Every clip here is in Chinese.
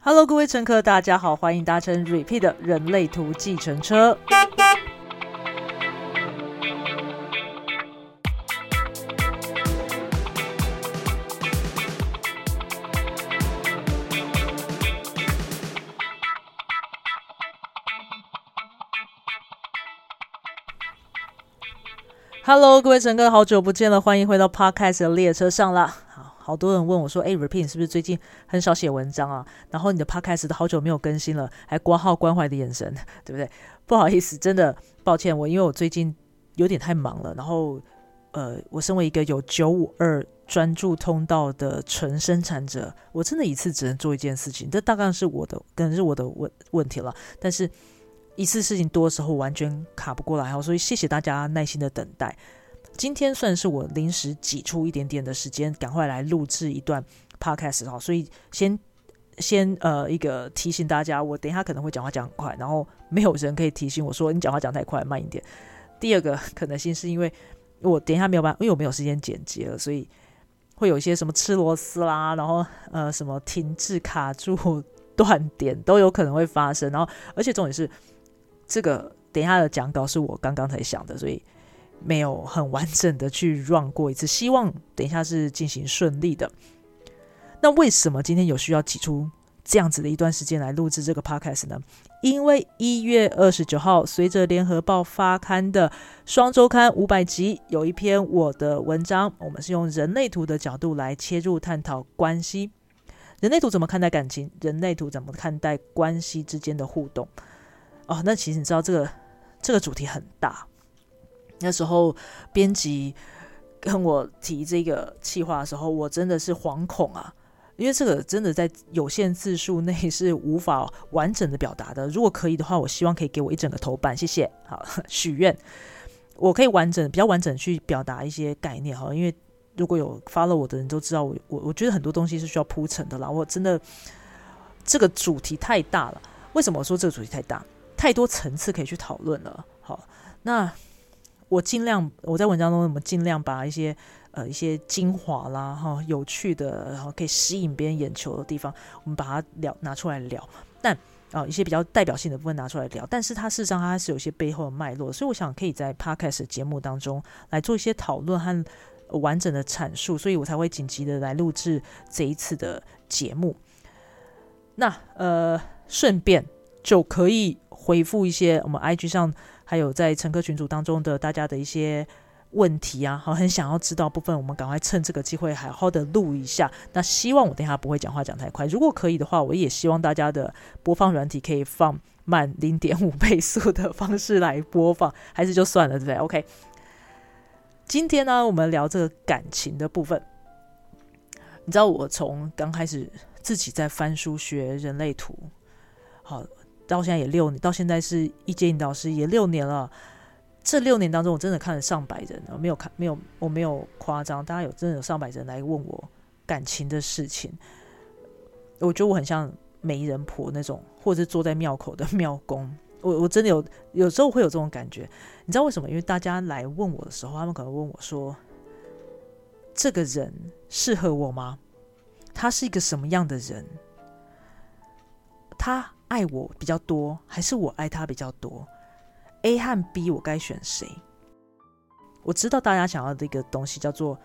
Hello，各位乘客，大家好，欢迎搭乘 Repeat 的人类图计程车。Hello，各位乘客，好久不见了，欢迎回到 Podcast 的列车上啦。好，多人问我说：“哎，Repeat 是不是最近很少写文章啊？然后你的 Podcast 都好久没有更新了，还挂号关怀的眼神，对不对？不好意思，真的抱歉，我因为我最近有点太忙了。然后，呃，我身为一个有九五二专注通道的纯生产者，我真的一次只能做一件事情，这大概是我的，可能是我的问问题了。但是。一次事情多的时候完全卡不过来哈，所以谢谢大家耐心的等待。今天算是我临时挤出一点点的时间，赶快来录制一段 podcast 哈，所以先先呃一个提醒大家，我等一下可能会讲话讲很快，然后没有人可以提醒我说你讲话讲太快，慢一点。第二个可能性是因为我等一下没有办法，因为我没有时间剪辑了，所以会有一些什么吃螺丝啦，然后呃什么停滞、卡住、断点都有可能会发生，然后而且重点是。这个等一下的讲稿是我刚刚才想的，所以没有很完整的去 run 过一次。希望等一下是进行顺利的。那为什么今天有需要挤出这样子的一段时间来录制这个 podcast 呢？因为一月二十九号，随着联合报发刊的双周刊五百集，有一篇我的文章，我们是用人类图的角度来切入探讨关系。人类图怎么看待感情？人类图怎么看待关系之间的互动？哦，那其实你知道这个这个主题很大。那时候编辑跟我提这个企划的时候，我真的是惶恐啊，因为这个真的在有限字数内是无法完整的表达的。如果可以的话，我希望可以给我一整个头版，谢谢。好，许愿我可以完整、比较完整去表达一些概念哈。因为如果有发了我的人都知道，我我我觉得很多东西是需要铺陈的啦。我真的这个主题太大了。为什么我说这个主题太大？太多层次可以去讨论了。好，那我尽量我在文章中，我们尽量把一些呃一些精华啦，哈，有趣的，然后可以吸引别人眼球的地方，我们把它聊拿出来聊。但啊，一些比较代表性的部分拿出来聊，但是它事实上它是有一些背后的脉络，所以我想可以在 podcast 节目当中来做一些讨论和完整的阐述，所以我才会紧急的来录制这一次的节目。那呃，顺便就可以。回复一些我们 IG 上还有在乘客群组当中的大家的一些问题啊，好，很想要知道部分，我们赶快趁这个机会好好的录一下。那希望我等下不会讲话讲太快，如果可以的话，我也希望大家的播放软体可以放慢零点五倍速的方式来播放，还是就算了，对不对？OK，今天呢，我们聊这个感情的部分。你知道我从刚开始自己在翻书学人类图，好。到现在也六年，到现在是一阶引导师也六年了。这六年当中，我真的看了上百人，我没有看，没有，我没有夸张。大家有真的有上百人来问我感情的事情，我觉得我很像媒人婆那种，或者是坐在庙口的庙公。我 我真的有有时候会有这种感觉。你知道为什么？因为大家来问我的时候，他们可能问我说：“这个人适合我吗？他是一个什么样的人？他？”爱我比较多，还是我爱他比较多？A 和 B，我该选谁？我知道大家想要的一个东西叫做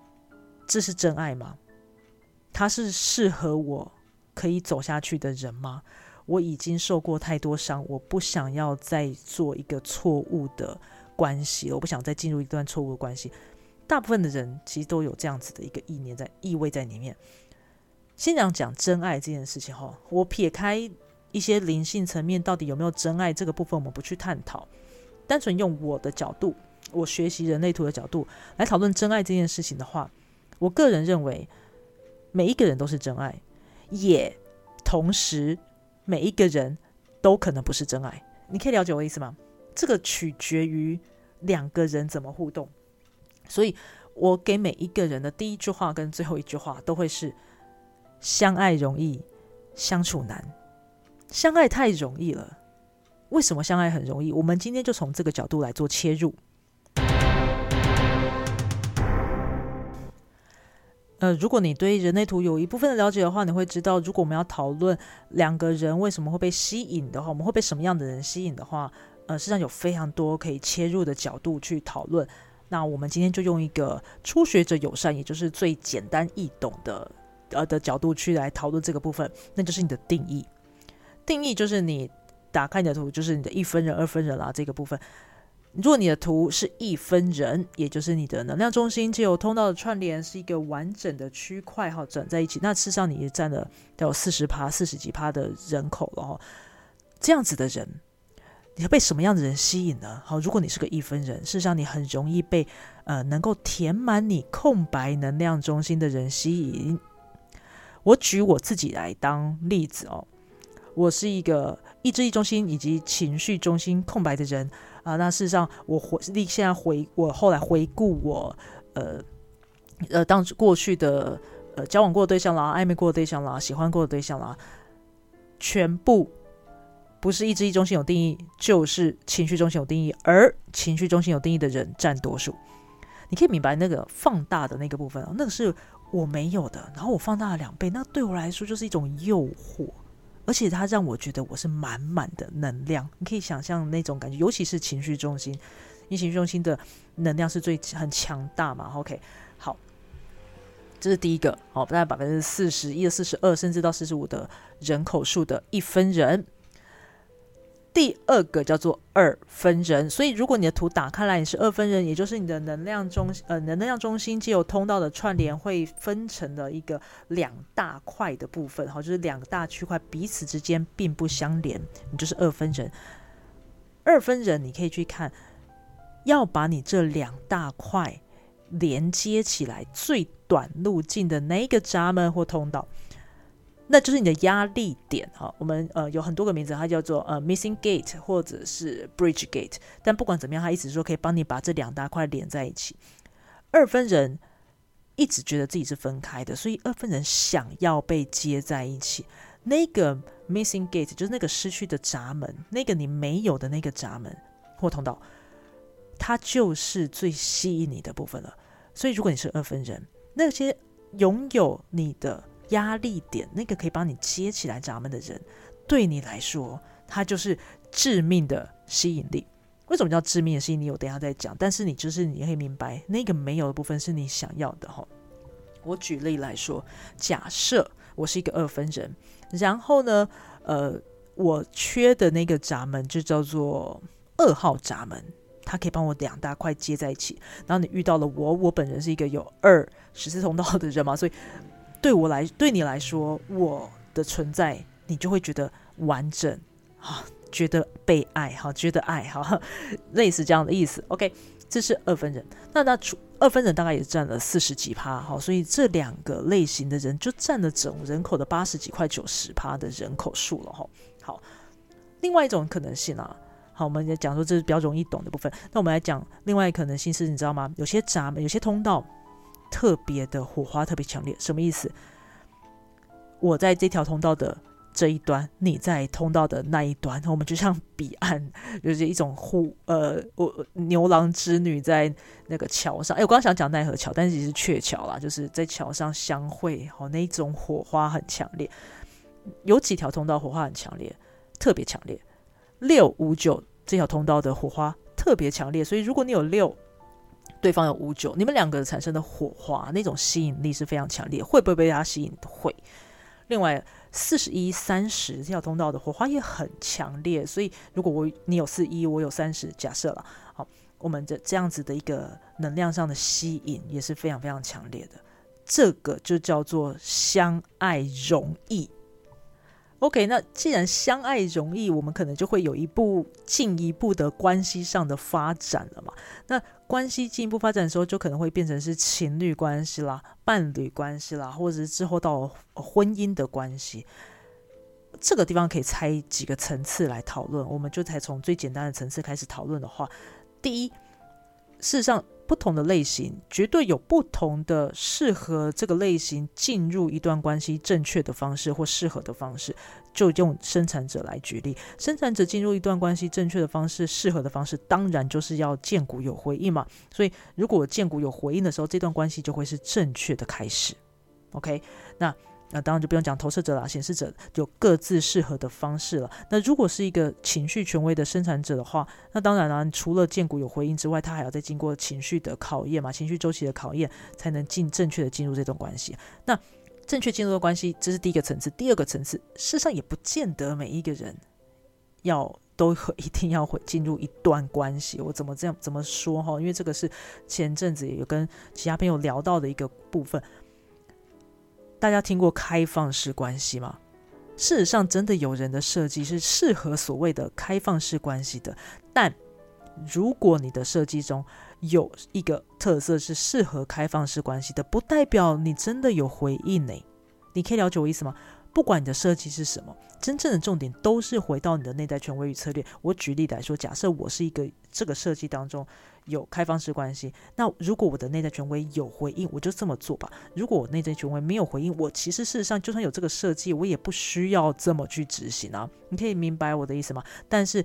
“这是真爱吗？他是适合我可以走下去的人吗？我已经受过太多伤，我不想要再做一个错误的关系，我不想再进入一段错误的关系。大部分的人其实都有这样子的一个意念在意味在里面。先讲讲真爱这件事情哈，我撇开。一些灵性层面到底有没有真爱这个部分，我们不去探讨。单纯用我的角度，我学习人类图的角度来讨论真爱这件事情的话，我个人认为每一个人都是真爱，也同时每一个人都可能不是真爱。你可以了解我的意思吗？这个取决于两个人怎么互动。所以我给每一个人的第一句话跟最后一句话都会是：相爱容易，相处难。相爱太容易了，为什么相爱很容易？我们今天就从这个角度来做切入。呃，如果你对人类图有一部分的了解的话，你会知道，如果我们要讨论两个人为什么会被吸引的话，我们会被什么样的人吸引的话，呃，实际上有非常多可以切入的角度去讨论。那我们今天就用一个初学者友善，也就是最简单易懂的呃的角度去来讨论这个部分，那就是你的定义。定义就是你打开你的图，就是你的一分人、二分人啦这个部分。如果你的图是一分人，也就是你的能量中心就有通道的串联是一个完整的区块哈，整在一起，那事实上你也占了有四十趴、四十几趴的人口了哈。这样子的人，你要被什么样的人吸引呢？好，如果你是个一分人，事实上你很容易被呃能够填满你空白能量中心的人吸引。我举我自己来当例子哦，我是一个意志力中心以及情绪中心空白的人。啊，那事实上，我回现在回我后来回顾我呃呃当过去的呃交往过的对象啦，暧昧过的对象啦，喜欢过的对象啦，全部不是意志力中心有定义，就是情绪中心有定义，而情绪中心有定义的人占多数。你可以明白那个放大的那个部分啊，那个是我没有的，然后我放大了两倍，那对我来说就是一种诱惑。而且它让我觉得我是满满的能量，你可以想象那种感觉，尤其是情绪中心，因为情绪中心的能量是最很强大嘛。OK，好，这是第一个，好，大概百分之四十一、四十二，甚至到四十五的人口数的一分人。第二个叫做二分人，所以如果你的图打开来，你是二分人，也就是你的能量中呃能量中心既有通道的串联会分成了一个两大块的部分，哈，就是两大区块彼此之间并不相连，你就是二分人。二分人你可以去看，要把你这两大块连接起来，最短路径的哪个闸门或通道？那就是你的压力点哈，我们呃有很多个名字，它叫做呃 missing gate 或者是 bridge gate，但不管怎么样，它意思说可以帮你把这两大块连在一起。二分人一直觉得自己是分开的，所以二分人想要被接在一起。那个 missing gate 就是那个失去的闸门，那个你没有的那个闸门或通道，它就是最吸引你的部分了。所以如果你是二分人，那些拥有你的。压力点，那个可以帮你接起来闸门的人，对你来说，他就是致命的吸引力。为什么叫致命的吸引力？我等下再讲。但是你就是你可以明白，那个没有的部分是你想要的哈。我举例来说，假设我是一个二分人，然后呢，呃，我缺的那个闸门就叫做二号闸门，它可以帮我两大块接在一起。然后你遇到了我，我本人是一个有二十字通道的人嘛，所以。对我来，对你来说，我的存在，你就会觉得完整啊，觉得被爱哈，觉得爱哈，类似这样的意思。OK，这是二分人。那那二分人大概也占了四十几趴哈，所以这两个类型的人就占了总人口的八十几块九十趴的人口数了哈。好，另外一种可能性啊，好，我们讲说这是比较容易懂的部分。那我们来讲另外一可能性是，你知道吗？有些闸门，有些通道。特别的火花特别强烈，什么意思？我在这条通道的这一端，你在通道的那一端，我们就像彼岸，就是一种互呃，我牛郎织女在那个桥上。哎，我刚想讲奈何桥，但是其实鹊桥啦，就是在桥上相会，哦，那一种火花很强烈。有几条通道火花很强烈，特别强烈。六五九这条通道的火花特别强烈，所以如果你有六。对方有五九，你们两个产生的火花那种吸引力是非常强烈，会不会被他吸引？会。另外，四十一、三十这条通道的火花也很强烈，所以如果我你有四一，我有三十，假设了，好，我们的这样子的一个能量上的吸引也是非常非常强烈的，这个就叫做相爱容易。OK，那既然相爱容易，我们可能就会有一步进一步的关系上的发展了嘛？那关系进一步发展的时候，就可能会变成是情侣关系啦、伴侣关系啦，或者是之后到婚姻的关系。这个地方可以拆几个层次来讨论，我们就才从最简单的层次开始讨论的话，第一，事实上。不同的类型绝对有不同的适合这个类型进入一段关系正确的方式或适合的方式。就用生产者来举例，生产者进入一段关系正确的方式、适合的方式，当然就是要见骨有回应嘛。所以，如果见骨有回应的时候，这段关系就会是正确的开始。OK，那那当然就不用讲投射者啦，显示者有各自适合的方式了。那如果是一个情绪权威的生产者的话，那当然了，除了建股有回应之外，他还要再经过情绪的考验嘛，情绪周期的考验，才能进正确的进入这段关系。那正确进入的关系，这是第一个层次。第二个层次，事实上也不见得每一个人要都 一定要会进入一段关系。我怎么这样怎么说哈？因为这个是前阵子也有跟其他朋友聊到的一个部分。大家听过开放式关系吗？事实上，真的有人的设计是适合所谓的开放式关系的。但如果你的设计中有一个特色是适合开放式关系的，不代表你真的有回应呢。你可以了解我意思吗？不管你的设计是什么，真正的重点都是回到你的内在权威与策略。我举例来说，假设我是一个这个设计当中。有开放式关系，那如果我的内在权威有回应，我就这么做吧。如果我内在权威没有回应，我其实事实上就算有这个设计，我也不需要这么去执行啊。你可以明白我的意思吗？但是，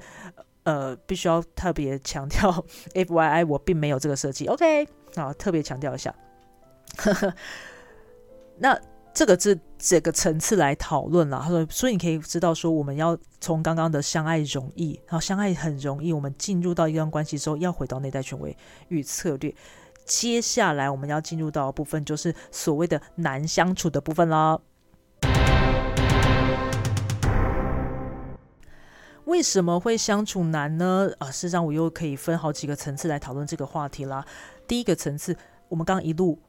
呃，必须要特别强调，F Y I，我并没有这个设计。OK，啊，特别强调一下。呵 呵那。这个是这个层次来讨论了。他说，所以你可以知道说，我们要从刚刚的相爱容易，然后相爱很容易，我们进入到一段关系之后，要回到内在权威与策略。接下来我们要进入到的部分，就是所谓的难相处的部分啦。为什么会相处难呢？啊，事实上我又可以分好几个层次来讨论这个话题啦。第一个层次，我们刚刚一路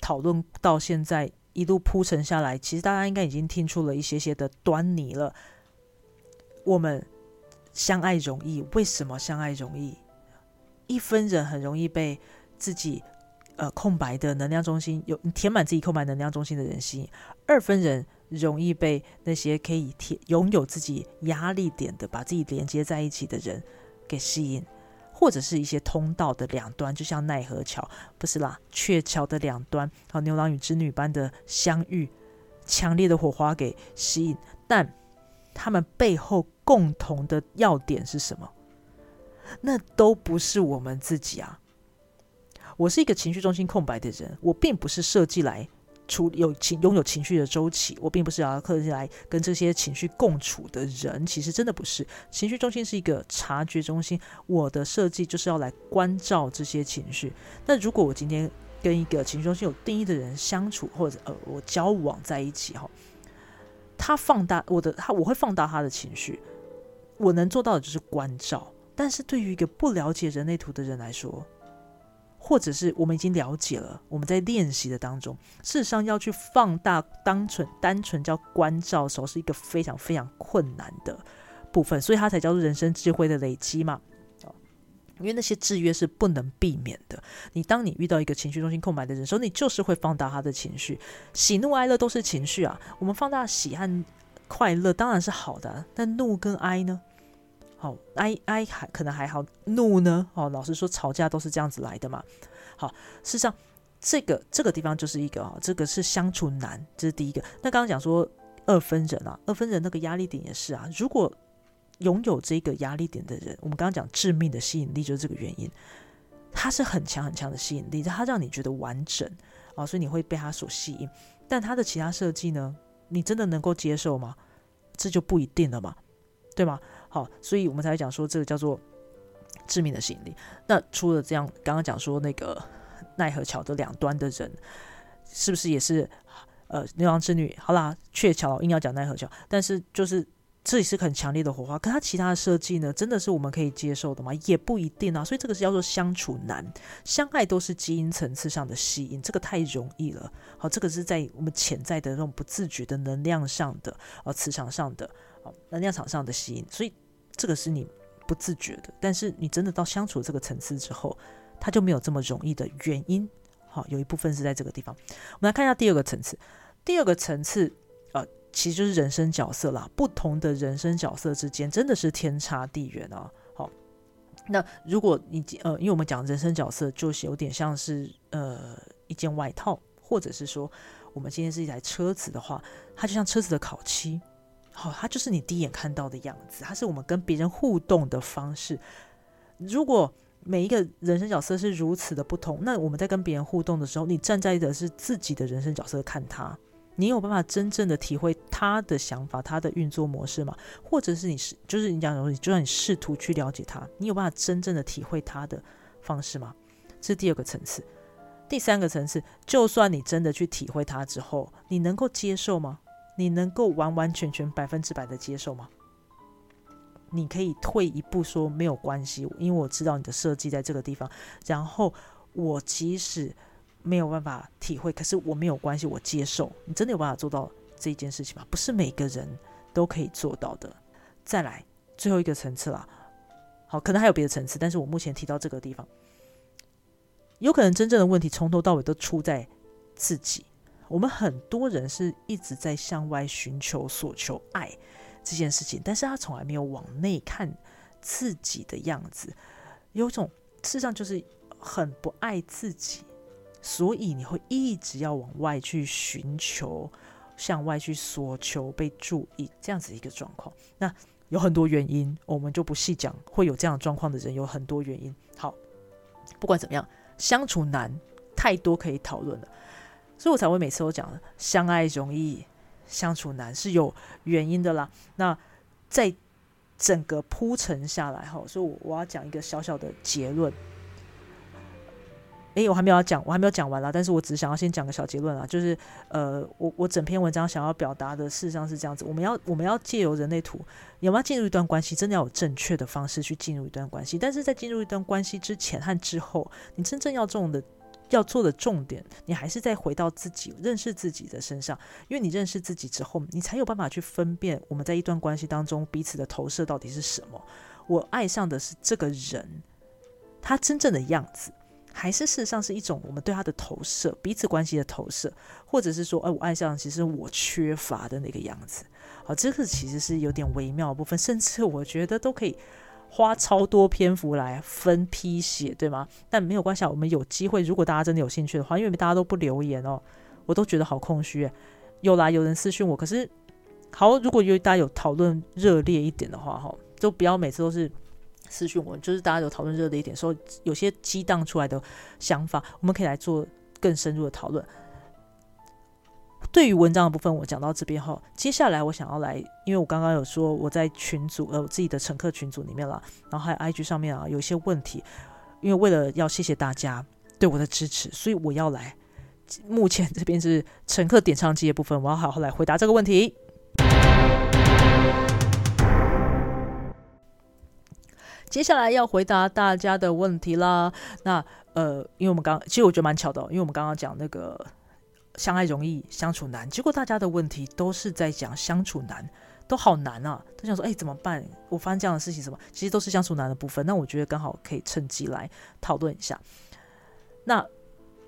讨论到现在。一路铺陈下来，其实大家应该已经听出了一些些的端倪了。我们相爱容易，为什么相爱容易？一分人很容易被自己呃空白的能量中心有填满自己空白能量中心的人吸引，二分人容易被那些可以填拥有自己压力点的、把自己连接在一起的人给吸引。或者是一些通道的两端，就像奈何桥，不是啦，鹊桥的两端，和牛郎与织女般的相遇，强烈的火花给吸引，但他们背后共同的要点是什么？那都不是我们自己啊！我是一个情绪中心空白的人，我并不是设计来。处有情拥有情绪的周期，我并不是要刻意来跟这些情绪共处的人，其实真的不是。情绪中心是一个察觉中心，我的设计就是要来关照这些情绪。那如果我今天跟一个情绪中心有定义的人相处，或者呃我交往在一起哈，他放大我的他，我会放大他的情绪，我能做到的就是关照。但是对于一个不了解人类图的人来说，或者是我们已经了解了，我们在练习的当中，事实上要去放大单纯单纯叫关照的时候，是一个非常非常困难的部分，所以它才叫做人生智慧的累积嘛。因为那些制约是不能避免的。你当你遇到一个情绪中心空白的人时候，你就是会放大他的情绪，喜怒哀乐都是情绪啊。我们放大喜和快乐当然是好的，但怒跟哀呢？好，哀哀还可能还好，怒呢？哦，老实说，吵架都是这样子来的嘛。好，事实上，这个这个地方就是一个啊，这个是相处难，这是第一个。那刚刚讲说二分人啊，二分人那个压力点也是啊。如果拥有这个压力点的人，我们刚刚讲致命的吸引力就是这个原因，它是很强很强的吸引力，它让你觉得完整啊，所以你会被他所吸引。但他的其他设计呢，你真的能够接受吗？这就不一定了嘛，对吗？好，所以我们才讲说这个叫做致命的吸引力。那除了这样，刚刚讲说那个奈何桥的两端的人，是不是也是呃牛郎织女？好啦，鹊桥硬要讲奈何桥，但是就是这里是很强烈的火花。可它其他的设计呢，真的是我们可以接受的吗？也不一定啊。所以这个是叫做相处难，相爱都是基因层次上的吸引，这个太容易了。好，这个是在我们潜在的那种不自觉的能量上的，呃，磁场上的，哦，能量场上的吸引，所以。这个是你不自觉的，但是你真的到相处这个层次之后，它就没有这么容易的原因。好，有一部分是在这个地方。我们来看一下第二个层次。第二个层次，呃，其实就是人生角色啦。不同的人生角色之间真的是天差地远啊。好，那如果你呃，因为我们讲人生角色，就是有点像是呃一件外套，或者是说我们今天是一台车子的话，它就像车子的烤漆。好，它就是你第一眼看到的样子，它是我们跟别人互动的方式。如果每一个人生角色是如此的不同。那我们在跟别人互动的时候，你站在的是自己的人生角色看他，你有办法真正的体会他的想法、他的运作模式吗？或者是你是就是你讲，就算你试图去了解他，你有办法真正的体会他的方式吗？这是第二个层次。第三个层次，就算你真的去体会它之后，你能够接受吗？你能够完完全全百分之百的接受吗？你可以退一步说没有关系，因为我知道你的设计在这个地方。然后我即使没有办法体会，可是我没有关系，我接受。你真的有办法做到这一件事情吗？不是每个人都可以做到的。再来最后一个层次啦，好，可能还有别的层次，但是我目前提到这个地方。有可能真正的问题从头到尾都出在自己。我们很多人是一直在向外寻求、索求爱这件事情，但是他从来没有往内看自己的样子，有种事实上就是很不爱自己，所以你会一直要往外去寻求、向外去索求被注意这样子一个状况。那有很多原因，我们就不细讲。会有这样状况的人有很多原因。好，不管怎么样。相处难，太多可以讨论了，所以我才会每次都讲相爱容易，相处难是有原因的啦。那在整个铺陈下来哈，所以我我要讲一个小小的结论。诶，我还没有讲，我还没有讲完啦。但是我只想要先讲个小结论啊，就是呃，我我整篇文章想要表达的事实上是这样子：我们要我们要借由人类图，有没有进入一段关系，真的要有正确的方式去进入一段关系。但是在进入一段关系之前和之后，你真正要重的要做的重点，你还是再回到自己认识自己的身上，因为你认识自己之后，你才有办法去分辨我们在一段关系当中彼此的投射到底是什么。我爱上的是这个人，他真正的样子。还是事实上是一种我们对他的投射，彼此关系的投射，或者是说，哎，我爱上其实我缺乏的那个样子。好，这个其实是有点微妙的部分，甚至我觉得都可以花超多篇幅来分批写，对吗？但没有关系，我们有机会，如果大家真的有兴趣的话，因为大家都不留言哦，我都觉得好空虚。有啦，有人私讯我，可是好，如果有大家有讨论热烈一点的话，哈，就不要每次都是。私讯我，就是大家有讨论热烈一点，说有些激荡出来的想法，我们可以来做更深入的讨论。对于文章的部分，我讲到这边后，接下来我想要来，因为我刚刚有说我在群组，呃，我自己的乘客群组里面啦，然后还有 IG 上面啊，有一些问题，因为为了要谢谢大家对我的支持，所以我要来。目前这边是乘客点唱机的部分，我要好好来回答这个问题。接下来要回答大家的问题啦。那呃，因为我们刚其实我觉得蛮巧的，因为我们刚刚讲那个相爱容易相处难，结果大家的问题都是在讲相处难，都好难啊。都想说，哎，怎么办？我发生这样的事情，什么其实都是相处难的部分。那我觉得刚好可以趁机来讨论一下。那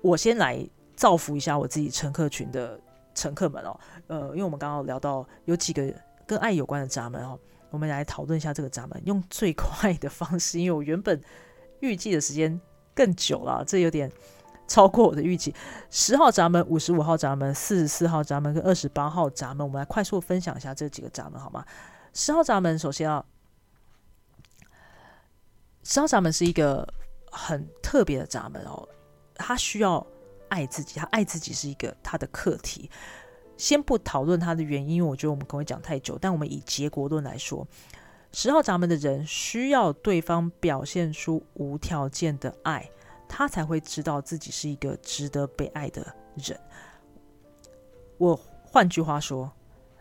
我先来造福一下我自己乘客群的乘客们哦。呃，因为我们刚刚聊到有几个跟爱有关的闸门哦。我们来讨论一下这个闸门，用最快的方式，因为我原本预计的时间更久了，这有点超过我的预期。十号闸门、五十五号闸门、四十四号闸门跟二十八号闸门，我们来快速分享一下这几个闸门，好吗？十号闸门，首先啊，十号闸门是一个很特别的闸门哦，他需要爱自己，他爱自己是一个他的课题。先不讨论它的原因，因为我觉得我们可能会讲太久。但我们以结果论来说，十号闸门的人需要对方表现出无条件的爱，他才会知道自己是一个值得被爱的人。我换句话说，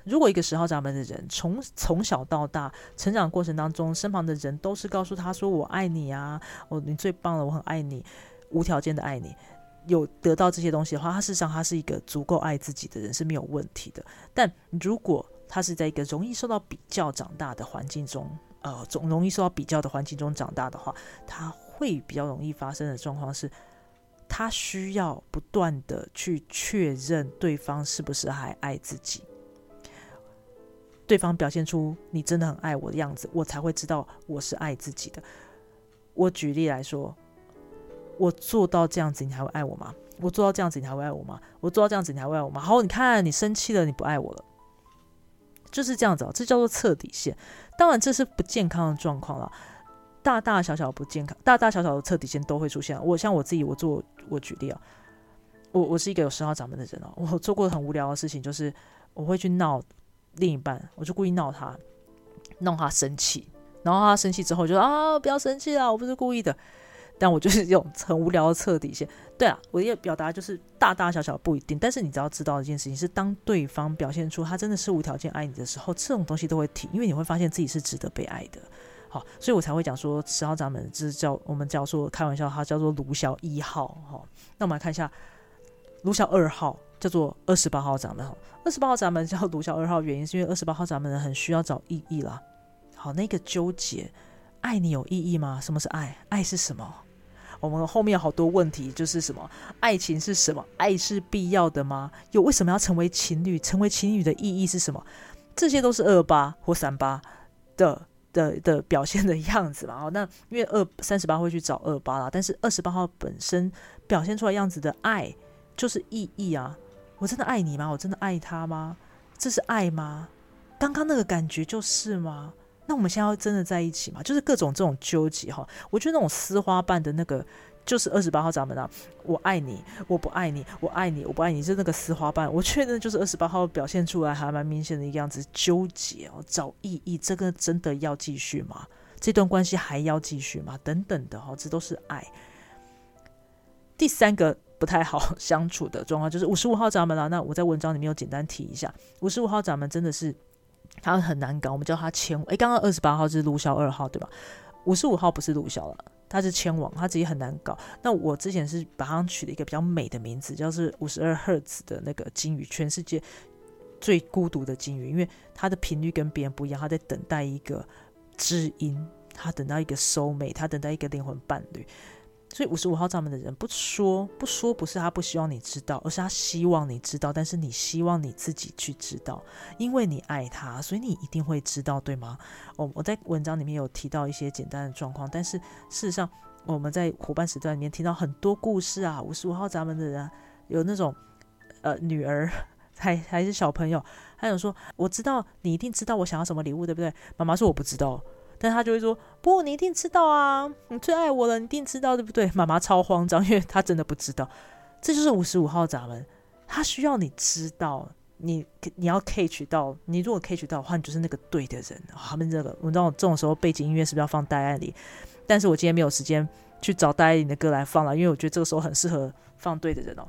如果一个十号闸门的人从从小到大成长过程当中，身旁的人都是告诉他说“我爱你啊，哦，你最棒了，我很爱你，无条件的爱你”。有得到这些东西的话，他事实上他是一个足够爱自己的人是没有问题的。但如果他是在一个容易受到比较长大的环境中，呃，总容易受到比较的环境中长大的话，他会比较容易发生的状况是，他需要不断的去确认对方是不是还爱自己，对方表现出你真的很爱我的样子，我才会知道我是爱自己的。我举例来说。我做到这样子，你还会爱我吗？我做到这样子，你还会爱我吗？我做到这样子，你还会爱我吗？好，你看，你生气了，你不爱我了，就是这样子哦，这叫做测底线。当然，这是不健康的状况了。大大小小不健康，大大小小的测底线都会出现。我像我自己，我做我举例啊，我我是一个有十号掌门的人哦，我做过很无聊的事情，就是我会去闹另一半，我就故意闹他，弄他生气，然后他生气之后就说啊，不要生气啊，我不是故意的。但我就是 这种很无聊的测底线。对啊，我也表达就是大大小小不一定，但是你只要知道一件事情是，当对方表现出他真的是无条件爱你的时候，这种东西都会提，因为你会发现自己是值得被爱的。好，所以我才会讲说十号闸门就是叫我们叫做开玩笑，它叫做卢小一号。哈，那我们来看一下卢小二号，叫做二十八号闸门。二十八号闸门叫卢小二号，原因是因为二十八号闸门人很需要找意义啦。好，那个纠结，爱你有意义吗？什么是爱？爱是什么？我们后面有好多问题，就是什么？爱情是什么？爱是必要的吗？又为什么要成为情侣？成为情侣的意义是什么？这些都是二八或三八的。的的表现的样子嘛，哦，那因为二三十八会去找二八啦，但是二十八号本身表现出来样子的爱就是意义啊，我真的爱你吗？我真的爱他吗？这是爱吗？刚刚那个感觉就是吗？那我们现在要真的在一起吗？就是各种这种纠结哈，我觉得那种丝花瓣的那个。就是二十八号闸门啊！我爱你，我不爱你，我爱你，我不爱你，是那个丝花瓣。我确认就是二十八号表现出来还蛮明显的一个样子，纠结哦，找意义，这个真的要继续吗？这段关系还要继续吗？等等的哈，这都是爱。第三个不太好 相处的状况就是五十五号闸门了。那我在文章里面有简单提一下，五十五号闸门真的是他很难搞，我们叫他千。哎，刚刚二十八号是陆骁二号对吧？五十五号不是陆骁了。他是千王，他自己很难搞。那我之前是把它取了一个比较美的名字，叫是五十二赫兹的那个金鱼，全世界最孤独的金鱼，因为它的频率跟别人不一样，它在等待一个知音，它等待一个收美，它等待一个灵魂伴侣。所以五十五号闸门的人不说不说，不是他不希望你知道，而是他希望你知道。但是你希望你自己去知道，因为你爱他，所以你一定会知道，对吗？我我在文章里面有提到一些简单的状况，但是事实上我们在伙伴时段里面听到很多故事啊。五十五号闸门的人有那种呃女儿还还是小朋友，还有说我知道你一定知道我想要什么礼物，对不对？妈妈说我不知道。但他就会说：“不，你一定知道啊！你最爱我了，你一定知道，对不对？”妈妈超慌张，因为他真的不知道。这就是五十五号闸门，他需要你知道，你你要 catch 到，你如果 catch 到的话，你就是那个对的人。他们这个，我知道这种时候背景音乐是不是要放戴爱里？但是我今天没有时间去找戴爱玲的歌来放了，因为我觉得这个时候很适合放对的人哦。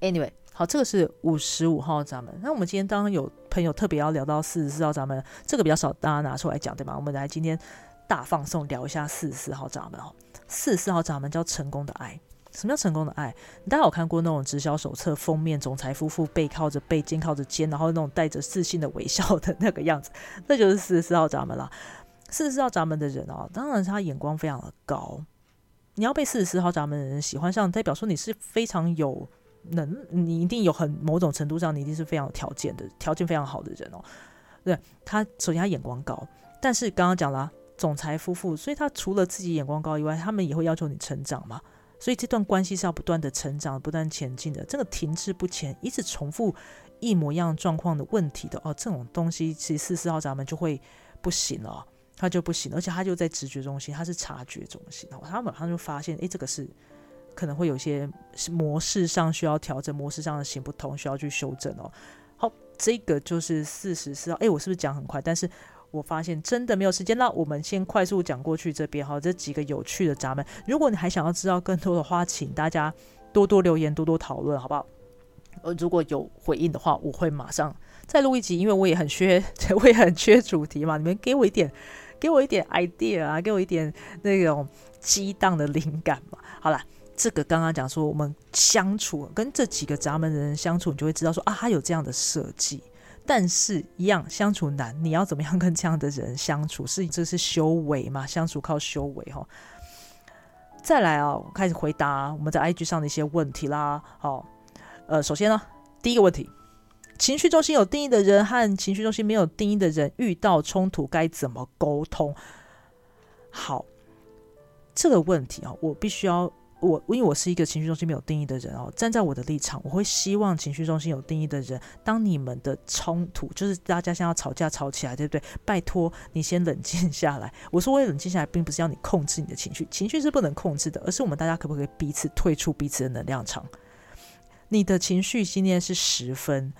Anyway。好，这个是五十五号闸门。那我们今天当然有朋友特别要聊到四十四号闸门，这个比较少，大家拿出来讲，对吗？我们来今天大放送聊一下四十四号闸门哦。四十四号闸门叫成功的爱。什么叫成功的爱？大家有看过那种直销手册封面，总裁夫妇背靠着背，肩靠着肩，然后那种带着自信的微笑的那个样子，那就是四十四号闸门啦。四十四号闸门的人哦，当然他眼光非常的高。你要被四十四号闸门的人喜欢上，代表说你是非常有。能，你一定有很某种程度上，你一定是非常有条件的，条件非常好的人哦。对他，首先他眼光高，但是刚刚讲了总裁夫妇，所以他除了自己眼光高以外，他们也会要求你成长嘛。所以这段关系是要不断的成长、不断前进的。这个停滞不前、一直重复一模一样状况的问题的哦，这种东西其实四四号闸门就会不行了，他就不行，而且他就在直觉中心，他是察觉中心，然后他马上就发现，哎，这个是。可能会有些模式上需要调整，模式上的行不通，需要去修正哦。好，这个就是四十四号。哎，我是不是讲很快？但是我发现真的没有时间了。我们先快速讲过去这边哈，这几个有趣的闸门。如果你还想要知道更多的话，请大家多多留言，多多讨论，好不好？呃，如果有回应的话，我会马上再录一集，因为我也很缺，我也很缺主题嘛。你们给我一点，给我一点 idea 啊，给我一点那种激荡的灵感嘛。好了。这个刚刚讲说，我们相处跟这几个闸门的人相处，你就会知道说啊，他有这样的设计。但是，一样相处难，你要怎么样跟这样的人相处？是这是修为嘛？相处靠修为哈。再来啊，开始回答我们在 IG 上的一些问题啦。好，呃，首先呢，第一个问题，情绪中心有定义的人和情绪中心没有定义的人遇到冲突该怎么沟通？好，这个问题啊，我必须要。我因为我是一个情绪中心没有定义的人哦，站在我的立场，我会希望情绪中心有定义的人，当你们的冲突就是大家现在要吵架吵起来，对不对？拜托你先冷静下来。我说我冷静下来，并不是要你控制你的情绪，情绪是不能控制的，而是我们大家可不可以彼此退出彼此的能量场？你的情绪今天是十分，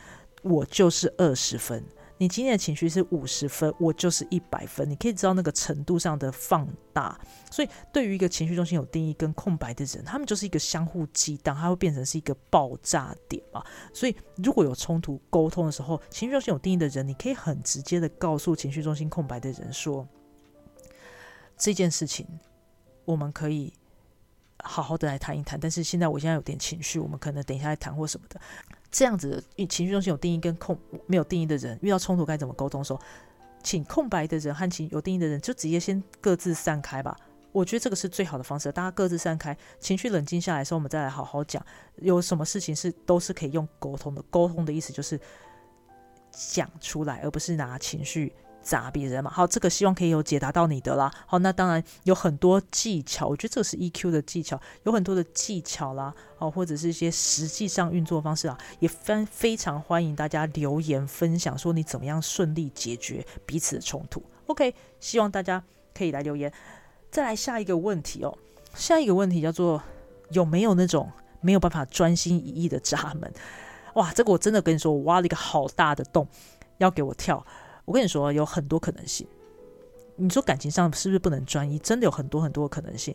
我就是二十分。你今天的情绪是五十分，我就是一百分。你可以知道那个程度上的放大。所以，对于一个情绪中心有定义跟空白的人，他们就是一个相互激荡，它会变成是一个爆炸点嘛。所以，如果有冲突沟通的时候，情绪中心有定义的人，你可以很直接的告诉情绪中心空白的人说：这件事情，我们可以好好的来谈一谈。但是现在我现在有点情绪，我们可能等一下来谈或什么的。这样子，情绪中心有定义跟空没有定义的人遇到冲突该怎么沟通？说，请空白的人和情有定义的人就直接先各自散开吧。我觉得这个是最好的方式，大家各自散开，情绪冷静下来的时候，我们再来好好讲。有什么事情是都是可以用沟通的？沟通的意思就是讲出来，而不是拿情绪。砸别人嘛，好，这个希望可以有解答到你的啦。好，那当然有很多技巧，我觉得这是 EQ 的技巧，有很多的技巧啦，哦，或者是一些实际上运作方式啊，也非非常欢迎大家留言分享，说你怎么样顺利解决彼此的冲突。OK，希望大家可以来留言。再来下一个问题哦，下一个问题叫做有没有那种没有办法专心一意的闸门？哇，这个我真的跟你说，我挖了一个好大的洞，要给我跳。我跟你说，有很多可能性。你说感情上是不是不能专一？真的有很多很多的可能性。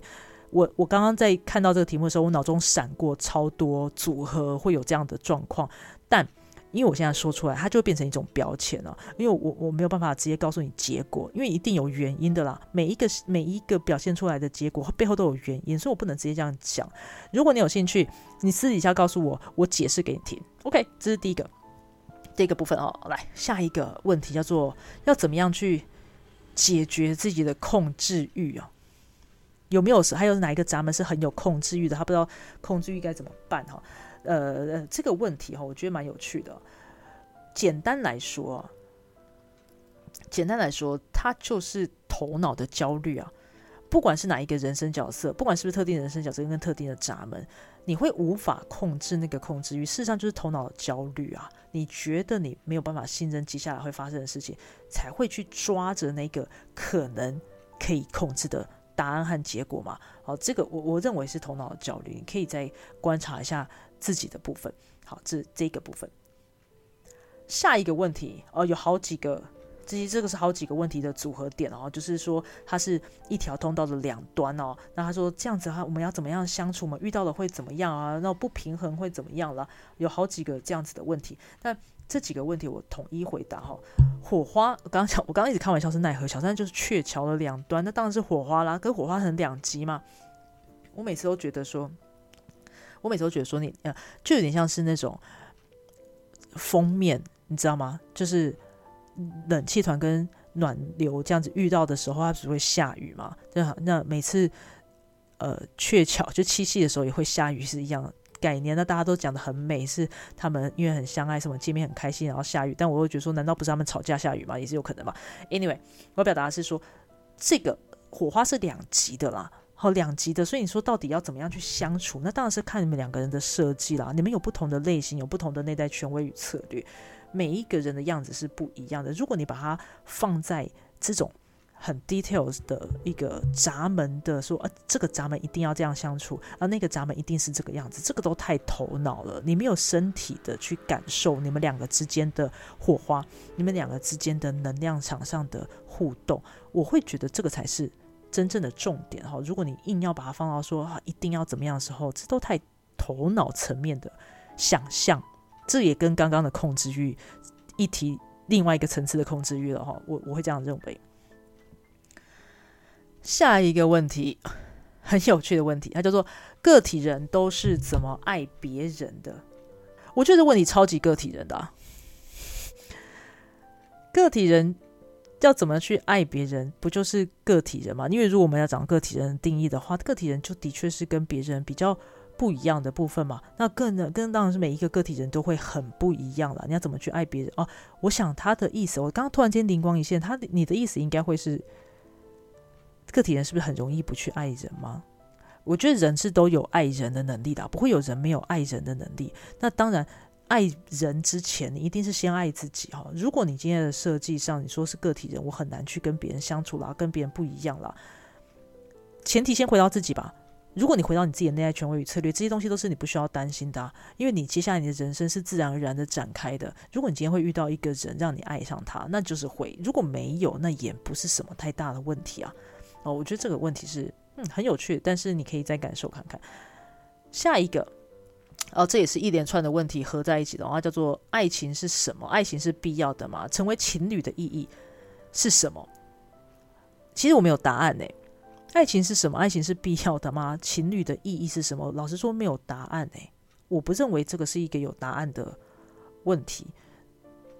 我我刚刚在看到这个题目的时候，我脑中闪过超多组合会有这样的状况。但因为我现在说出来，它就会变成一种标签了。因为我我没有办法直接告诉你结果，因为一定有原因的啦。每一个每一个表现出来的结果背后都有原因，所以我不能直接这样讲。如果你有兴趣，你私底下告诉我，我解释给你听。OK，这是第一个。这个部分哦，来下一个问题叫做要怎么样去解决自己的控制欲啊？有没有是还有哪一个闸门是很有控制欲的？他不知道控制欲该怎么办哈？呃，这个问题哈，我觉得蛮有趣的。简单来说，简单来说，它就是头脑的焦虑啊。不管是哪一个人生角色，不管是不是特定人生角色跟特定的闸门。你会无法控制那个控制欲，事实上就是头脑的焦虑啊！你觉得你没有办法信任接下来会发生的事情，才会去抓着那个可能可以控制的答案和结果嘛？好，这个我我认为是头脑的焦虑，你可以再观察一下自己的部分。好，这这个部分，下一个问题哦，有好几个。其实这个是好几个问题的组合点哦，就是说它是一条通道的两端哦。那他说这样子的话，我们要怎么样相处嘛？遇到了会怎么样啊？那不平衡会怎么样了？有好几个这样子的问题。那这几个问题我统一回答哈。火花，我刚刚讲，我刚刚一直开玩笑是奈何桥，但就是鹊桥的两端，那当然是火花啦。跟火花成两极嘛。我每次都觉得说，我每次都觉得说你呃，就有点像是那种封面，你知道吗？就是。冷气团跟暖流这样子遇到的时候，它只会下雨嘛？那那每次呃鹊桥就七夕的时候也会下雨是一样的概念。那大家都讲的很美，是他们因为很相爱，什么见面很开心，然后下雨。但我会觉得说，难道不是他们吵架下雨吗？也是有可能嘛。Anyway，我表达的是说，这个火花是两极的啦，好两极的。所以你说到底要怎么样去相处？那当然是看你们两个人的设计啦。你们有不同的类型，有不同的内在权威与策略。每一个人的样子是不一样的。如果你把它放在这种很 details 的一个闸门的说，呃，这个闸门一定要这样相处，而那个闸门一定是这个样子，这个都太头脑了。你没有身体的去感受你们两个之间的火花，你们两个之间的能量场上的互动，我会觉得这个才是真正的重点哈。如果你硬要把它放到说一定要怎么样的时候，这都太头脑层面的想象。这也跟刚刚的控制欲一提另外一个层次的控制欲了哈，我我会这样认为。下一个问题很有趣的问题，它叫做个体人都是怎么爱别人的？我觉得这问题超级个体人的。啊个体人要怎么去爱别人？不就是个体人吗？因为如果我们要讲个体人的定义的话，个体人就的确是跟别人比较。不一样的部分嘛，那更呢，更当然是每一个个体人都会很不一样了。你要怎么去爱别人哦？我想他的意思，我刚刚突然间灵光一现，他你的意思应该会是个体人是不是很容易不去爱人吗？我觉得人是都有爱人的能力的，不会有人没有爱人的能力。那当然，爱人之前，你一定是先爱自己哈。如果你今天的设计上，你说是个体人，我很难去跟别人相处啦，跟别人不一样啦。前提先回到自己吧。如果你回到你自己的内在权威与策略，这些东西都是你不需要担心的，因为你接下来你的人生是自然而然的展开的。如果你今天会遇到一个人让你爱上他，那就是会；如果没有，那也不是什么太大的问题啊。哦，我觉得这个问题是嗯很有趣，但是你可以再感受看看。下一个哦，这也是一连串的问题合在一起的话，叫做爱情是什么？爱情是必要的吗？成为情侣的意义是什么？其实我没有答案呢。爱情是什么？爱情是必要的吗？情侣的意义是什么？老实说，没有答案诶。我不认为这个是一个有答案的问题。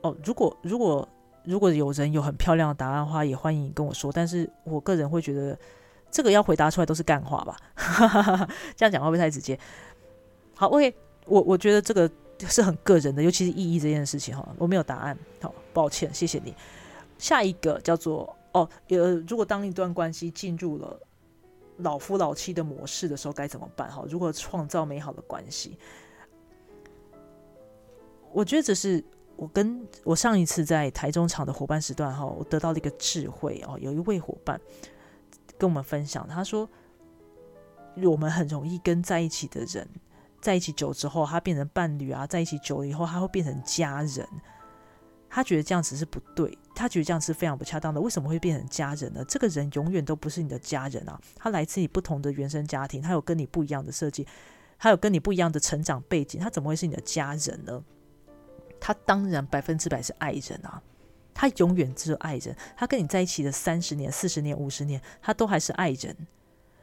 哦，如果如果如果有人有很漂亮的答案的话，也欢迎跟我说。但是我个人会觉得，这个要回答出来都是干话吧？这样讲会不会太直接？好，OK，我我觉得这个是很个人的，尤其是意义这件事情哈，我没有答案。好，抱歉，谢谢你。下一个叫做。哦，呃，如果当一段关系进入了老夫老妻的模式的时候，该怎么办？哈，如何创造美好的关系？我觉得这是我跟我上一次在台中场的伙伴时段哈，我得到了一个智慧哦。有一位伙伴跟我们分享，他说，我们很容易跟在一起的人在一起久之后，他变成伴侣啊，在一起久了以后，他会变成家人。他觉得这样子是不对，他觉得这样是非常不恰当的。为什么会变成家人呢？这个人永远都不是你的家人啊！他来自你不同的原生家庭，他有跟你不一样的设计，他有跟你不一样的成长背景，他怎么会是你的家人呢？他当然百分之百是爱人啊！他永远只有爱人。他跟你在一起的三十年、四十年、五十年，他都还是爱人。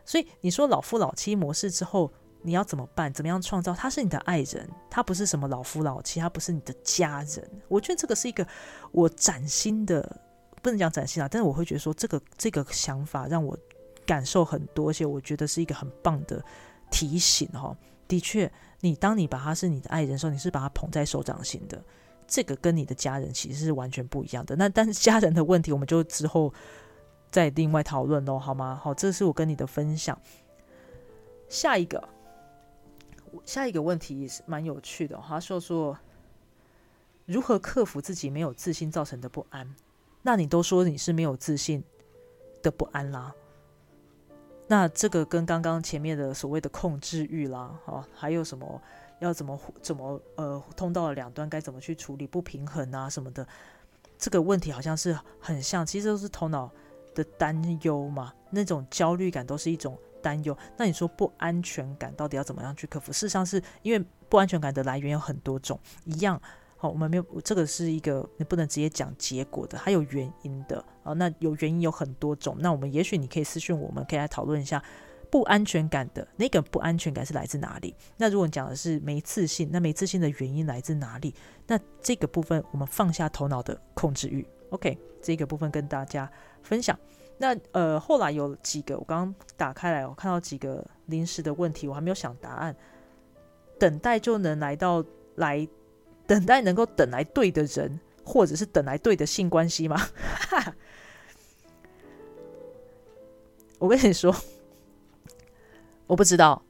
所以你说老夫老妻模式之后。你要怎么办？怎么样创造？他是你的爱人，他不是什么老夫老妻，他不是你的家人。我觉得这个是一个我崭新的，不能讲崭新啊，但是我会觉得说，这个这个想法让我感受很多，而且我觉得是一个很棒的提醒哈。的确，你当你把他是你的爱人的时候，你是把他捧在手掌心的，这个跟你的家人其实是完全不一样的。那但是家人的问题，我们就之后再另外讨论喽，好吗？好，这是我跟你的分享。下一个。下一个问题也是蛮有趣的，他说说如何克服自己没有自信造成的不安？那你都说你是没有自信的不安啦，那这个跟刚刚前面的所谓的控制欲啦，哦，还有什么要怎么怎么呃通道的两端该怎么去处理不平衡啊什么的，这个问题好像是很像，其实都是头脑的担忧嘛，那种焦虑感都是一种。担忧，那你说不安全感到底要怎么样去克服？事实上，是因为不安全感的来源有很多种，一样好，我们没有这个是一个你不能直接讲结果的，它有原因的啊。那有原因有很多种，那我们也许你可以私讯我们，可以来讨论一下不安全感的那个不安全感是来自哪里？那如果你讲的是没自信，那没自信的原因来自哪里？那这个部分我们放下头脑的控制欲，OK，这个部分跟大家分享。那呃，后来有几个，我刚刚打开来，我看到几个临时的问题，我还没有想答案。等待就能来到来，等待能够等来对的人，或者是等来对的性关系吗？我跟你说，我不知道，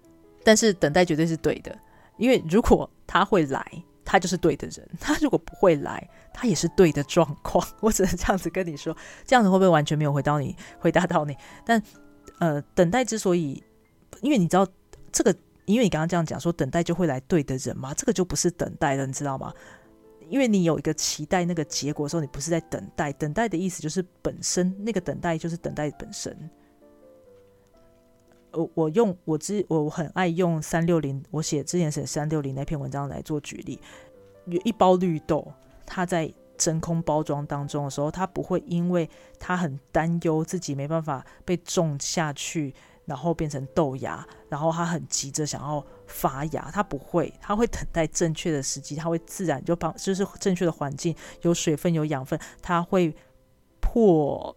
但是等待绝对是对的，因为如果他会来。他就是对的人，他如果不会来，他也是对的状况。我只能这样子跟你说，这样子会不会完全没有回到你回答到你？但呃，等待之所以，因为你知道这个，因为你刚刚这样讲说等待就会来对的人嘛，这个就不是等待了，你知道吗？因为你有一个期待那个结果的时候，你不是在等待，等待的意思就是本身那个等待就是等待本身。我我用我之我很爱用三六零，我写之前写三六零那篇文章来做举例。有一包绿豆，它在真空包装当中的时候，它不会因为它很担忧自己没办法被种下去，然后变成豆芽，然后它很急着想要发芽，它不会，它会等待正确的时机，它会自然就帮，就是正确的环境，有水分有养分，它会破，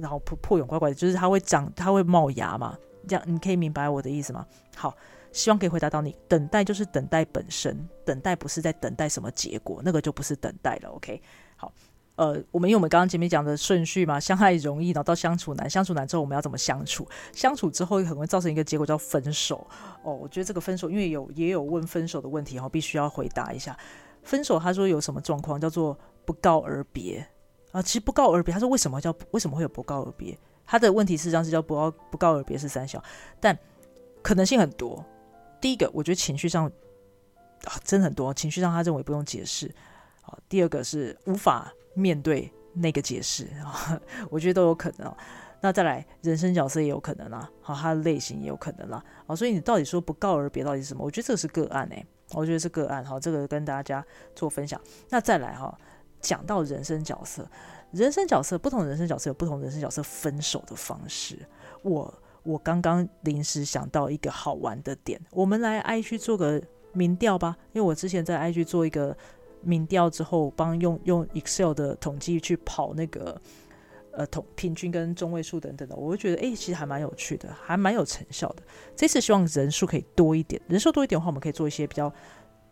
然后破破蛹怪怪的，就是它会长，它会冒芽嘛。这样你可以明白我的意思吗？好，希望可以回答到你。等待就是等待本身，等待不是在等待什么结果，那个就不是等待了。OK，好，呃，我们因为我们刚刚前面讲的顺序嘛，相爱容易，然后到相处难，相处难之后我们要怎么相处？相处之后可能会造成一个结果叫分手。哦，我觉得这个分手，因为有也有问分手的问题哈，必须要回答一下。分手他说有什么状况叫做不告而别啊？其实不告而别，他说为什么叫为什么会有不告而别？他的问题实际上是叫不告不告而别是三小，但可能性很多。第一个，我觉得情绪上啊真很多，情绪上他认为不用解释。啊，第二个是无法。面对那个解释，我觉得都有可能。那再来，人生角色也有可能啊，好，他的类型也有可能啦。好，所以你到底说不告而别到底是什么？我觉得这个是个案诶，我觉得是个案。好，这个跟大家做分享。那再来哈，讲到人生角色，人生角色不同，人生角色有不同人生角色分手的方式。我我刚刚临时想到一个好玩的点，我们来 I 去做个民调吧，因为我之前在 I 去做一个。民调之后，帮用用 Excel 的统计去跑那个呃统平均跟中位数等等的，我会觉得哎，其实还蛮有趣的，还蛮有成效的。这次希望人数可以多一点，人数多一点的话，我们可以做一些比较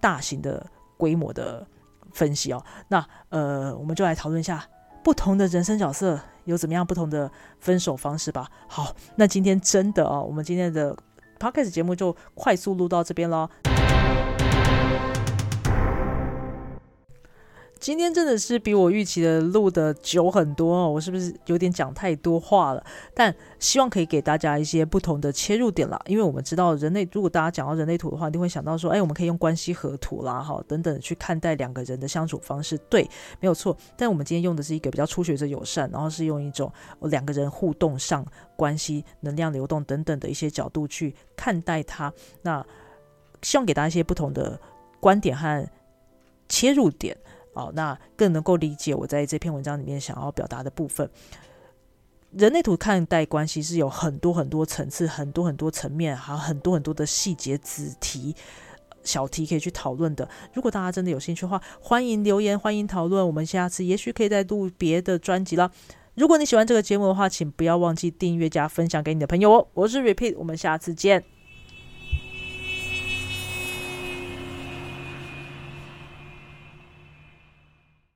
大型的规模的分析哦。那呃，我们就来讨论一下不同的人生角色有怎么样不同的分手方式吧。好，那今天真的哦，我们今天的 Podcast 节目就快速录到这边喽。今天真的是比我预期的录的久很多哦，我是不是有点讲太多话了？但希望可以给大家一些不同的切入点啦，因为我们知道人类，如果大家讲到人类图的话，一定会想到说，哎，我们可以用关系合图啦，哈，等等去看待两个人的相处方式，对，没有错。但我们今天用的是一个比较初学者友善，然后是用一种两个人互动上关系、能量流动等等的一些角度去看待它。那希望给大家一些不同的观点和切入点。哦，那更能够理解我在这篇文章里面想要表达的部分。人类图看待关系是有很多很多层次、很多很多层面，还有很多很多的细节子题、小题可以去讨论的。如果大家真的有兴趣的话，欢迎留言，欢迎讨论。我们下次也许可以再录别的专辑了。如果你喜欢这个节目的话，请不要忘记订阅加分享给你的朋友哦。我是 Repeat，我们下次见。